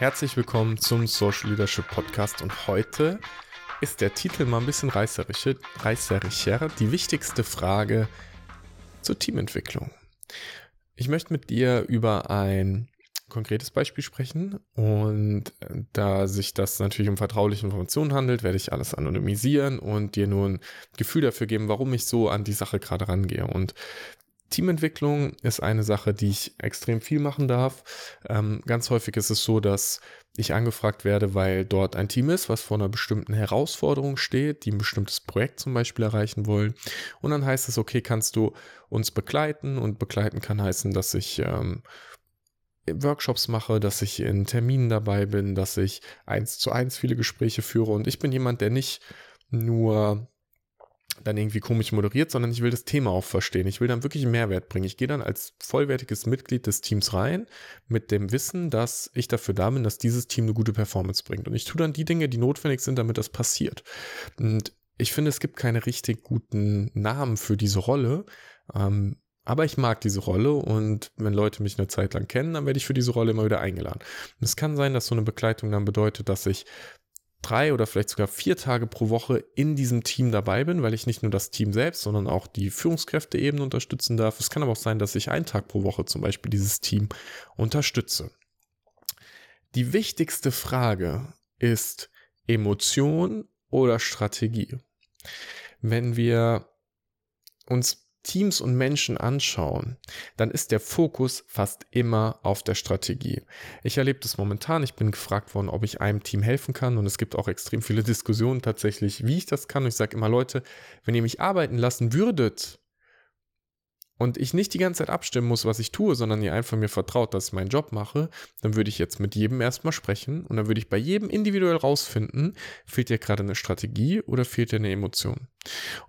Herzlich willkommen zum Social Leadership Podcast und heute ist der Titel mal ein bisschen reißerischer. reißerischer die wichtigste Frage zur Teamentwicklung. Ich möchte mit dir über ein konkretes Beispiel sprechen und da sich das natürlich um vertrauliche Informationen handelt, werde ich alles anonymisieren und dir nur ein Gefühl dafür geben, warum ich so an die Sache gerade rangehe. Und Teamentwicklung ist eine Sache, die ich extrem viel machen darf. Ähm, ganz häufig ist es so, dass ich angefragt werde, weil dort ein Team ist, was vor einer bestimmten Herausforderung steht, die ein bestimmtes Projekt zum Beispiel erreichen wollen. Und dann heißt es, okay, kannst du uns begleiten? Und begleiten kann heißen, dass ich ähm, Workshops mache, dass ich in Terminen dabei bin, dass ich eins zu eins viele Gespräche führe. Und ich bin jemand, der nicht nur dann irgendwie komisch moderiert, sondern ich will das Thema auch verstehen. Ich will dann wirklich einen Mehrwert bringen. Ich gehe dann als vollwertiges Mitglied des Teams rein mit dem Wissen, dass ich dafür da bin, dass dieses Team eine gute Performance bringt. Und ich tue dann die Dinge, die notwendig sind, damit das passiert. Und ich finde, es gibt keine richtig guten Namen für diese Rolle. Ähm, aber ich mag diese Rolle und wenn Leute mich eine Zeit lang kennen, dann werde ich für diese Rolle immer wieder eingeladen. Und es kann sein, dass so eine Begleitung dann bedeutet, dass ich drei oder vielleicht sogar vier Tage pro Woche in diesem Team dabei bin, weil ich nicht nur das Team selbst, sondern auch die Führungskräfte eben unterstützen darf. Es kann aber auch sein, dass ich einen Tag pro Woche zum Beispiel dieses Team unterstütze. Die wichtigste Frage ist Emotion oder Strategie. Wenn wir uns Teams und Menschen anschauen, dann ist der Fokus fast immer auf der Strategie. Ich erlebe das momentan. Ich bin gefragt worden, ob ich einem Team helfen kann und es gibt auch extrem viele Diskussionen tatsächlich, wie ich das kann. Und ich sage immer, Leute, wenn ihr mich arbeiten lassen würdet, und ich nicht die ganze Zeit abstimmen muss, was ich tue, sondern ihr einfach mir vertraut, dass ich meinen Job mache, dann würde ich jetzt mit jedem erstmal sprechen und dann würde ich bei jedem individuell rausfinden, fehlt dir gerade eine Strategie oder fehlt dir eine Emotion.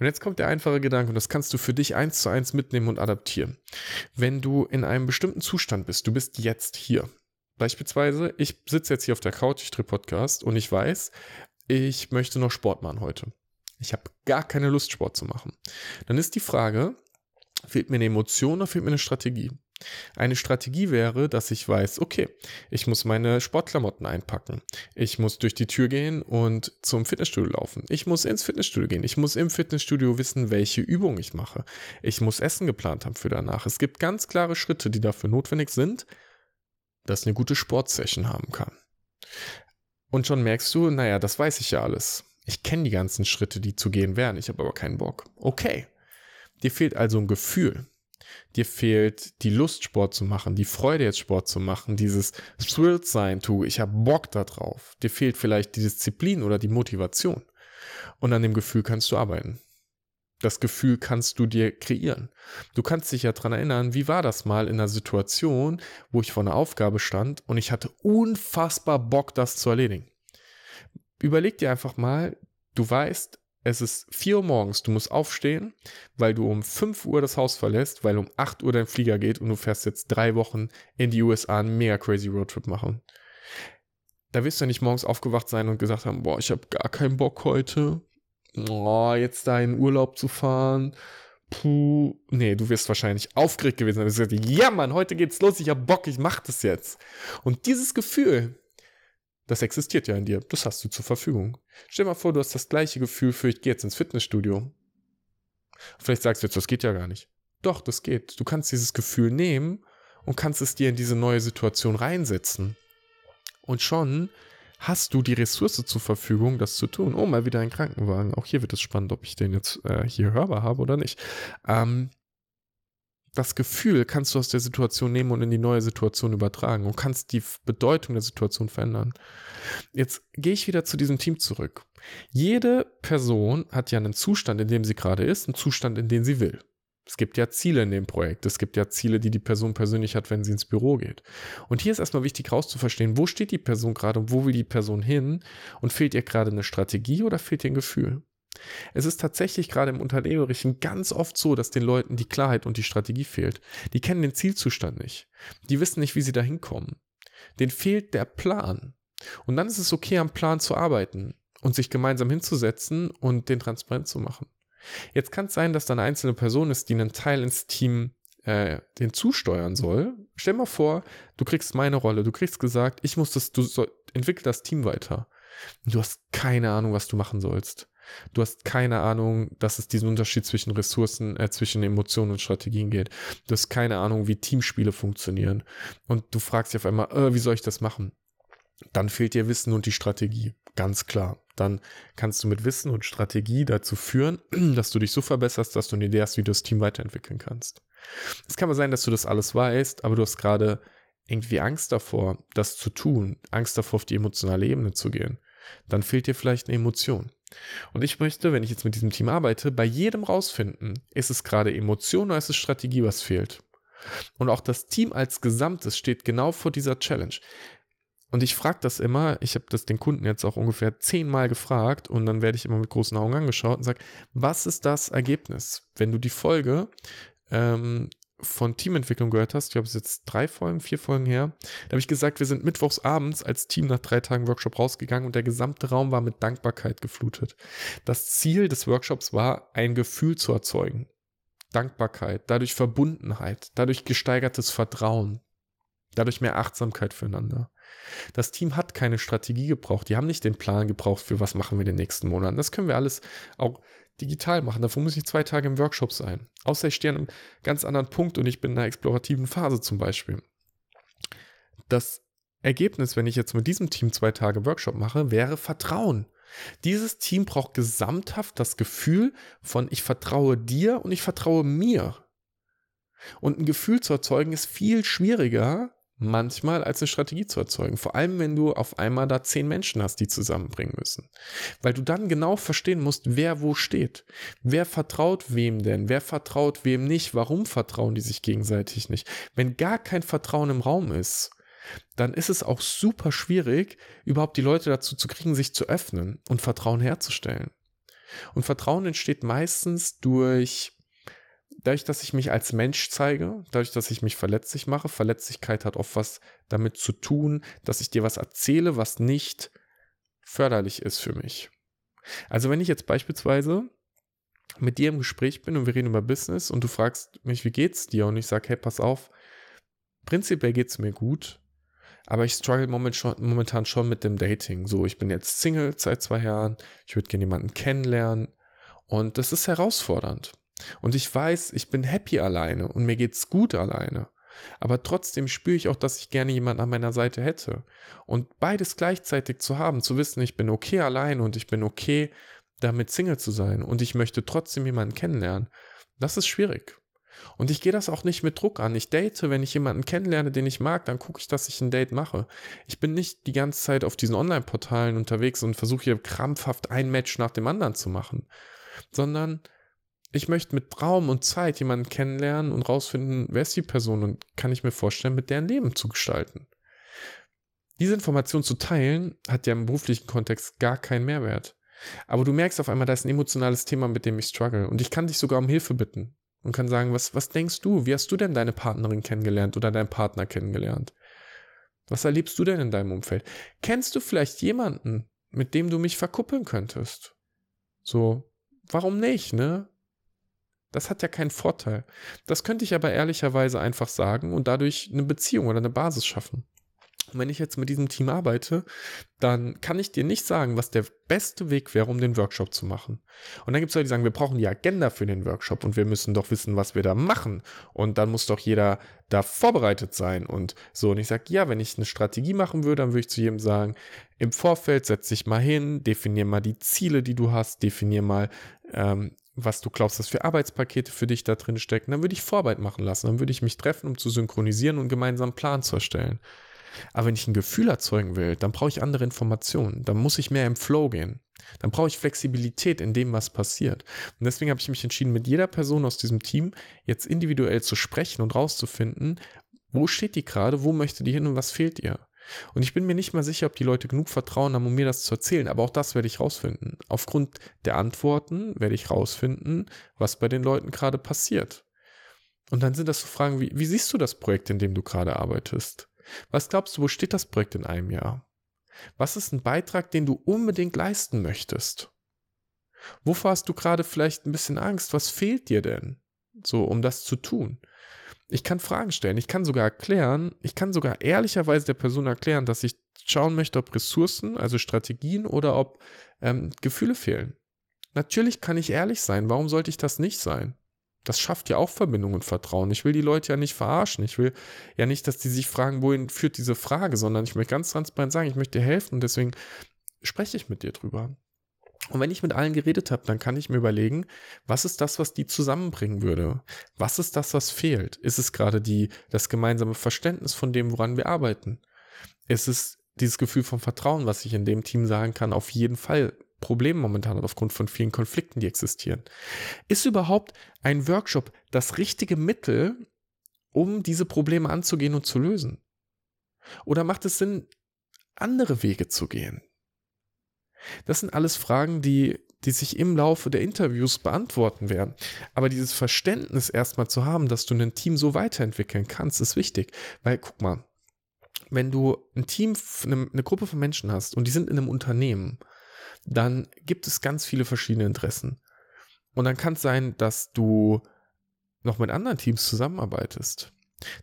Und jetzt kommt der einfache Gedanke und das kannst du für dich eins zu eins mitnehmen und adaptieren. Wenn du in einem bestimmten Zustand bist, du bist jetzt hier. Beispielsweise, ich sitze jetzt hier auf der Couch, ich drehe Podcast und ich weiß, ich möchte noch Sport machen heute. Ich habe gar keine Lust, Sport zu machen. Dann ist die Frage, Fehlt mir eine Emotion oder fehlt mir eine Strategie? Eine Strategie wäre, dass ich weiß, okay, ich muss meine Sportklamotten einpacken. Ich muss durch die Tür gehen und zum Fitnessstudio laufen. Ich muss ins Fitnessstudio gehen. Ich muss im Fitnessstudio wissen, welche Übung ich mache. Ich muss Essen geplant haben für danach. Es gibt ganz klare Schritte, die dafür notwendig sind, dass eine gute Sportsession haben kann. Und schon merkst du, naja, das weiß ich ja alles. Ich kenne die ganzen Schritte, die zu gehen wären. Ich habe aber keinen Bock. Okay, Dir fehlt also ein Gefühl. Dir fehlt die Lust, Sport zu machen, die Freude, jetzt Sport zu machen, dieses Thrilled sein, tu, ich habe Bock da drauf. Dir fehlt vielleicht die Disziplin oder die Motivation. Und an dem Gefühl kannst du arbeiten. Das Gefühl kannst du dir kreieren. Du kannst dich ja dran erinnern, wie war das mal in einer Situation, wo ich vor einer Aufgabe stand und ich hatte unfassbar Bock, das zu erledigen. Überleg dir einfach mal, du weißt, es ist 4 Uhr morgens, du musst aufstehen, weil du um 5 Uhr das Haus verlässt, weil um 8 Uhr dein Flieger geht und du fährst jetzt drei Wochen in die USA einen mega crazy Roadtrip machen. Da wirst du nicht morgens aufgewacht sein und gesagt haben, boah, ich habe gar keinen Bock heute, oh, jetzt da in Urlaub zu fahren. Puh. Nee, du wirst wahrscheinlich aufgeregt gewesen sein. Du wirst gesagt, ja Mann, heute geht's los, ich hab Bock, ich mach das jetzt. Und dieses Gefühl, das existiert ja in dir. Das hast du zur Verfügung. Stell dir mal vor, du hast das gleiche Gefühl für, ich gehe jetzt ins Fitnessstudio. Vielleicht sagst du jetzt, das geht ja gar nicht. Doch, das geht. Du kannst dieses Gefühl nehmen und kannst es dir in diese neue Situation reinsetzen. Und schon hast du die Ressource zur Verfügung, das zu tun. Oh, mal wieder ein Krankenwagen. Auch hier wird es spannend, ob ich den jetzt äh, hier hörbar habe oder nicht. Ähm, das Gefühl kannst du aus der Situation nehmen und in die neue Situation übertragen und kannst die Bedeutung der Situation verändern. Jetzt gehe ich wieder zu diesem Team zurück. Jede Person hat ja einen Zustand, in dem sie gerade ist, einen Zustand, in dem sie will. Es gibt ja Ziele in dem Projekt. Es gibt ja Ziele, die die Person persönlich hat, wenn sie ins Büro geht. Und hier ist erstmal wichtig rauszuverstehen, wo steht die Person gerade und wo will die Person hin und fehlt ihr gerade eine Strategie oder fehlt ihr ein Gefühl? Es ist tatsächlich gerade im Unternehmerischen ganz oft so, dass den Leuten die Klarheit und die Strategie fehlt. Die kennen den Zielzustand nicht. Die wissen nicht, wie sie da hinkommen. Denen fehlt der Plan. Und dann ist es okay, am Plan zu arbeiten und sich gemeinsam hinzusetzen und den transparent zu machen. Jetzt kann es sein, dass da eine einzelne Person ist, die einen Teil ins Team äh, den zusteuern soll. Stell mal vor, du kriegst meine Rolle, du kriegst gesagt, ich muss das, du soll, entwickel das Team weiter. Du hast keine Ahnung, was du machen sollst. Du hast keine Ahnung, dass es diesen Unterschied zwischen Ressourcen, äh, zwischen Emotionen und Strategien geht. Du hast keine Ahnung, wie Teamspiele funktionieren. Und du fragst dich auf einmal, äh, wie soll ich das machen? Dann fehlt dir Wissen und die Strategie. Ganz klar. Dann kannst du mit Wissen und Strategie dazu führen, dass du dich so verbesserst, dass du eine Idee hast, wie du das Team weiterentwickeln kannst. Es kann mal sein, dass du das alles weißt, aber du hast gerade irgendwie Angst davor, das zu tun, Angst davor, auf die emotionale Ebene zu gehen. Dann fehlt dir vielleicht eine Emotion. Und ich möchte, wenn ich jetzt mit diesem Team arbeite, bei jedem rausfinden, ist es gerade Emotion oder ist es Strategie, was fehlt. Und auch das Team als Gesamtes steht genau vor dieser Challenge. Und ich frage das immer, ich habe das den Kunden jetzt auch ungefähr zehnmal gefragt und dann werde ich immer mit großen Augen angeschaut und sage, was ist das Ergebnis? Wenn du die Folge ähm, von Teamentwicklung gehört hast, ich glaube, es ist jetzt drei Folgen, vier Folgen her, da habe ich gesagt, wir sind mittwochs abends als Team nach drei Tagen Workshop rausgegangen und der gesamte Raum war mit Dankbarkeit geflutet. Das Ziel des Workshops war, ein Gefühl zu erzeugen. Dankbarkeit, dadurch Verbundenheit, dadurch gesteigertes Vertrauen, dadurch mehr Achtsamkeit füreinander. Das Team hat keine Strategie gebraucht. Die haben nicht den Plan gebraucht, für was machen wir in den nächsten Monaten. Das können wir alles auch digital machen. Davor muss ich zwei Tage im Workshop sein. Außer ich stehe an einem ganz anderen Punkt und ich bin in einer explorativen Phase zum Beispiel. Das Ergebnis, wenn ich jetzt mit diesem Team zwei Tage Workshop mache, wäre Vertrauen. Dieses Team braucht gesamthaft das Gefühl von ich vertraue dir und ich vertraue mir. Und ein Gefühl zu erzeugen ist viel schwieriger, manchmal als eine Strategie zu erzeugen. Vor allem, wenn du auf einmal da zehn Menschen hast, die zusammenbringen müssen. Weil du dann genau verstehen musst, wer wo steht. Wer vertraut wem denn? Wer vertraut wem nicht? Warum vertrauen die sich gegenseitig nicht? Wenn gar kein Vertrauen im Raum ist, dann ist es auch super schwierig, überhaupt die Leute dazu zu kriegen, sich zu öffnen und Vertrauen herzustellen. Und Vertrauen entsteht meistens durch dadurch, dass ich mich als Mensch zeige, dadurch, dass ich mich verletzlich mache, Verletzlichkeit hat oft was damit zu tun, dass ich dir was erzähle, was nicht förderlich ist für mich. Also wenn ich jetzt beispielsweise mit dir im Gespräch bin und wir reden über Business und du fragst mich, wie geht's dir? Und ich sage, hey, pass auf, prinzipiell geht's mir gut, aber ich struggle momentan schon mit dem Dating. So, ich bin jetzt Single seit zwei Jahren, ich würde gerne jemanden kennenlernen und das ist herausfordernd. Und ich weiß, ich bin happy alleine und mir geht's gut alleine. Aber trotzdem spüre ich auch, dass ich gerne jemanden an meiner Seite hätte. Und beides gleichzeitig zu haben, zu wissen, ich bin okay alleine und ich bin okay damit Single zu sein und ich möchte trotzdem jemanden kennenlernen, das ist schwierig. Und ich gehe das auch nicht mit Druck an. Ich date, wenn ich jemanden kennenlerne, den ich mag, dann gucke ich, dass ich ein Date mache. Ich bin nicht die ganze Zeit auf diesen Online-Portalen unterwegs und versuche hier krampfhaft ein Match nach dem anderen zu machen, sondern ich möchte mit Raum und Zeit jemanden kennenlernen und rausfinden, wer ist die Person und kann ich mir vorstellen, mit deren Leben zu gestalten. Diese Information zu teilen, hat ja im beruflichen Kontext gar keinen Mehrwert. Aber du merkst auf einmal, da ist ein emotionales Thema, mit dem ich struggle. Und ich kann dich sogar um Hilfe bitten und kann sagen, was, was denkst du? Wie hast du denn deine Partnerin kennengelernt oder deinen Partner kennengelernt? Was erlebst du denn in deinem Umfeld? Kennst du vielleicht jemanden, mit dem du mich verkuppeln könntest? So, warum nicht, ne? Das hat ja keinen Vorteil. Das könnte ich aber ehrlicherweise einfach sagen und dadurch eine Beziehung oder eine Basis schaffen. Und wenn ich jetzt mit diesem Team arbeite, dann kann ich dir nicht sagen, was der beste Weg wäre, um den Workshop zu machen. Und dann gibt es Leute, die sagen, wir brauchen die Agenda für den Workshop und wir müssen doch wissen, was wir da machen. Und dann muss doch jeder da vorbereitet sein und so. Und ich sage, ja, wenn ich eine Strategie machen würde, dann würde ich zu jedem sagen, im Vorfeld setz dich mal hin, definier mal die Ziele, die du hast, definier mal, ähm, was du glaubst, dass für Arbeitspakete für dich da drin stecken. Dann würde ich Vorarbeit machen lassen. Dann würde ich mich treffen, um zu synchronisieren und gemeinsam einen Plan zu erstellen. Aber wenn ich ein Gefühl erzeugen will, dann brauche ich andere Informationen. Dann muss ich mehr im Flow gehen. Dann brauche ich Flexibilität in dem, was passiert. Und deswegen habe ich mich entschieden, mit jeder Person aus diesem Team jetzt individuell zu sprechen und rauszufinden, wo steht die gerade, wo möchte die hin und was fehlt ihr. Und ich bin mir nicht mal sicher, ob die Leute genug Vertrauen haben, um mir das zu erzählen, aber auch das werde ich rausfinden. Aufgrund der Antworten werde ich rausfinden, was bei den Leuten gerade passiert. Und dann sind das so Fragen wie, wie siehst du das Projekt, in dem du gerade arbeitest? Was glaubst du, wo steht das Projekt in einem Jahr? Was ist ein Beitrag, den du unbedingt leisten möchtest? Wovor hast du gerade vielleicht ein bisschen Angst? Was fehlt dir denn? So um das zu tun. Ich kann Fragen stellen, ich kann sogar erklären, ich kann sogar ehrlicherweise der Person erklären, dass ich schauen möchte, ob Ressourcen, also Strategien oder ob ähm, Gefühle fehlen. Natürlich kann ich ehrlich sein, warum sollte ich das nicht sein? Das schafft ja auch Verbindung und Vertrauen. Ich will die Leute ja nicht verarschen. Ich will ja nicht, dass die sich fragen, wohin führt diese Frage, sondern ich möchte ganz transparent sagen, ich möchte dir helfen und deswegen spreche ich mit dir drüber. Und wenn ich mit allen geredet habe, dann kann ich mir überlegen, was ist das, was die zusammenbringen würde? Was ist das, was fehlt? Ist es gerade die, das gemeinsame Verständnis von dem, woran wir arbeiten? Ist es dieses Gefühl von Vertrauen, was ich in dem Team sagen kann, auf jeden Fall Problem momentan hat aufgrund von vielen Konflikten, die existieren. Ist überhaupt ein Workshop das richtige Mittel, um diese Probleme anzugehen und zu lösen? Oder macht es Sinn, andere Wege zu gehen? Das sind alles Fragen, die, die sich im Laufe der Interviews beantworten werden. Aber dieses Verständnis erstmal zu haben, dass du ein Team so weiterentwickeln kannst, ist wichtig. Weil, guck mal, wenn du ein Team, eine, eine Gruppe von Menschen hast und die sind in einem Unternehmen, dann gibt es ganz viele verschiedene Interessen. Und dann kann es sein, dass du noch mit anderen Teams zusammenarbeitest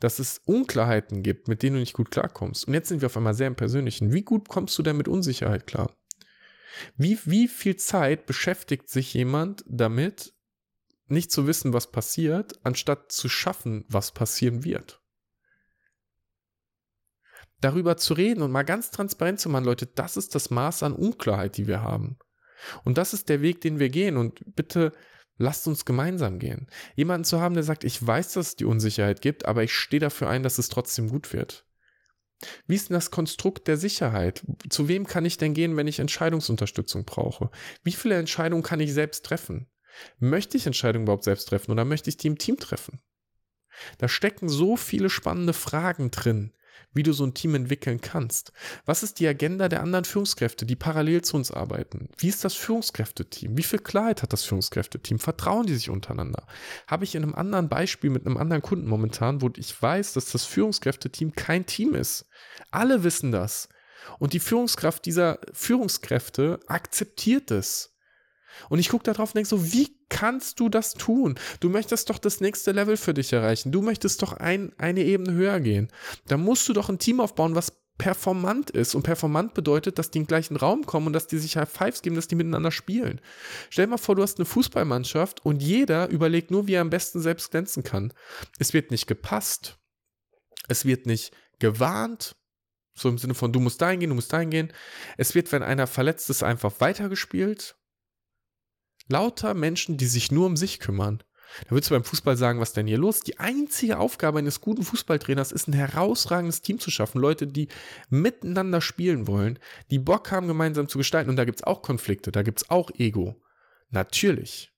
dass es Unklarheiten gibt, mit denen du nicht gut klarkommst. Und jetzt sind wir auf einmal sehr im Persönlichen. Wie gut kommst du denn mit Unsicherheit klar? Wie, wie viel Zeit beschäftigt sich jemand damit, nicht zu wissen, was passiert, anstatt zu schaffen, was passieren wird? Darüber zu reden und mal ganz transparent zu machen, Leute, das ist das Maß an Unklarheit, die wir haben. Und das ist der Weg, den wir gehen. Und bitte lasst uns gemeinsam gehen. Jemanden zu haben, der sagt, ich weiß, dass es die Unsicherheit gibt, aber ich stehe dafür ein, dass es trotzdem gut wird. Wie ist denn das Konstrukt der Sicherheit? Zu wem kann ich denn gehen, wenn ich Entscheidungsunterstützung brauche? Wie viele Entscheidungen kann ich selbst treffen? Möchte ich Entscheidungen überhaupt selbst treffen oder möchte ich die im Team treffen? Da stecken so viele spannende Fragen drin, wie du so ein Team entwickeln kannst. Was ist die Agenda der anderen Führungskräfte, die parallel zu uns arbeiten? Wie ist das Führungskräfteteam? Wie viel Klarheit hat das Führungskräfteteam? Vertrauen die sich untereinander? Habe ich in einem anderen Beispiel mit einem anderen Kunden momentan, wo ich weiß, dass das Führungskräfteteam kein Team ist. Alle wissen das. Und die Führungskraft dieser Führungskräfte akzeptiert es. Und ich gucke da drauf und denke so, wie kannst du das tun? Du möchtest doch das nächste Level für dich erreichen. Du möchtest doch ein, eine Ebene höher gehen. Da musst du doch ein Team aufbauen, was performant ist. Und performant bedeutet, dass die in den gleichen Raum kommen und dass die sich High Fives geben, dass die miteinander spielen. Stell dir mal vor, du hast eine Fußballmannschaft und jeder überlegt nur, wie er am besten selbst glänzen kann. Es wird nicht gepasst. Es wird nicht gewarnt. So im Sinne von, du musst dahin gehen, du musst dahin gehen. Es wird, wenn einer verletzt ist, einfach weitergespielt. Lauter Menschen, die sich nur um sich kümmern. Da würdest du beim Fußball sagen, was denn hier los? Die einzige Aufgabe eines guten Fußballtrainers ist, ein herausragendes Team zu schaffen. Leute, die miteinander spielen wollen, die Bock haben, gemeinsam zu gestalten. Und da gibt es auch Konflikte, da gibt es auch Ego. Natürlich.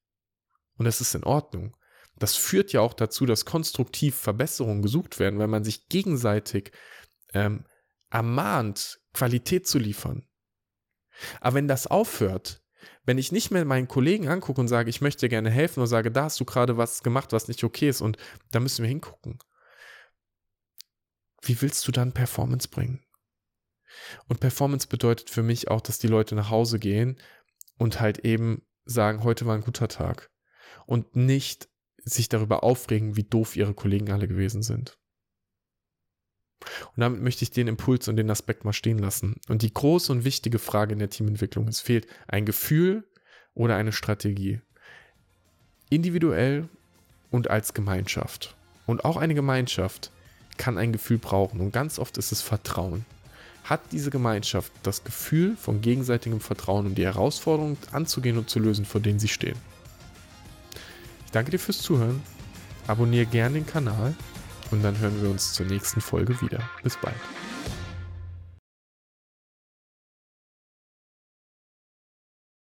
Und das ist in Ordnung. Das führt ja auch dazu, dass konstruktiv Verbesserungen gesucht werden, weil man sich gegenseitig ähm, ermahnt, Qualität zu liefern. Aber wenn das aufhört, wenn ich nicht mehr meinen Kollegen angucke und sage, ich möchte dir gerne helfen und sage, da hast du gerade was gemacht, was nicht okay ist und da müssen wir hingucken. Wie willst du dann Performance bringen? Und Performance bedeutet für mich auch, dass die Leute nach Hause gehen und halt eben sagen, heute war ein guter Tag. Und nicht sich darüber aufregen, wie doof ihre Kollegen alle gewesen sind. Und damit möchte ich den Impuls und den Aspekt mal stehen lassen. Und die große und wichtige Frage in der Teamentwicklung, es fehlt ein Gefühl oder eine Strategie. Individuell und als Gemeinschaft. Und auch eine Gemeinschaft kann ein Gefühl brauchen. Und ganz oft ist es Vertrauen. Hat diese Gemeinschaft das Gefühl von gegenseitigem Vertrauen, um die Herausforderungen anzugehen und zu lösen, vor denen sie stehen? Ich danke dir fürs Zuhören. Abonniere gerne den Kanal und dann hören wir uns zur nächsten Folge wieder. Bis bald.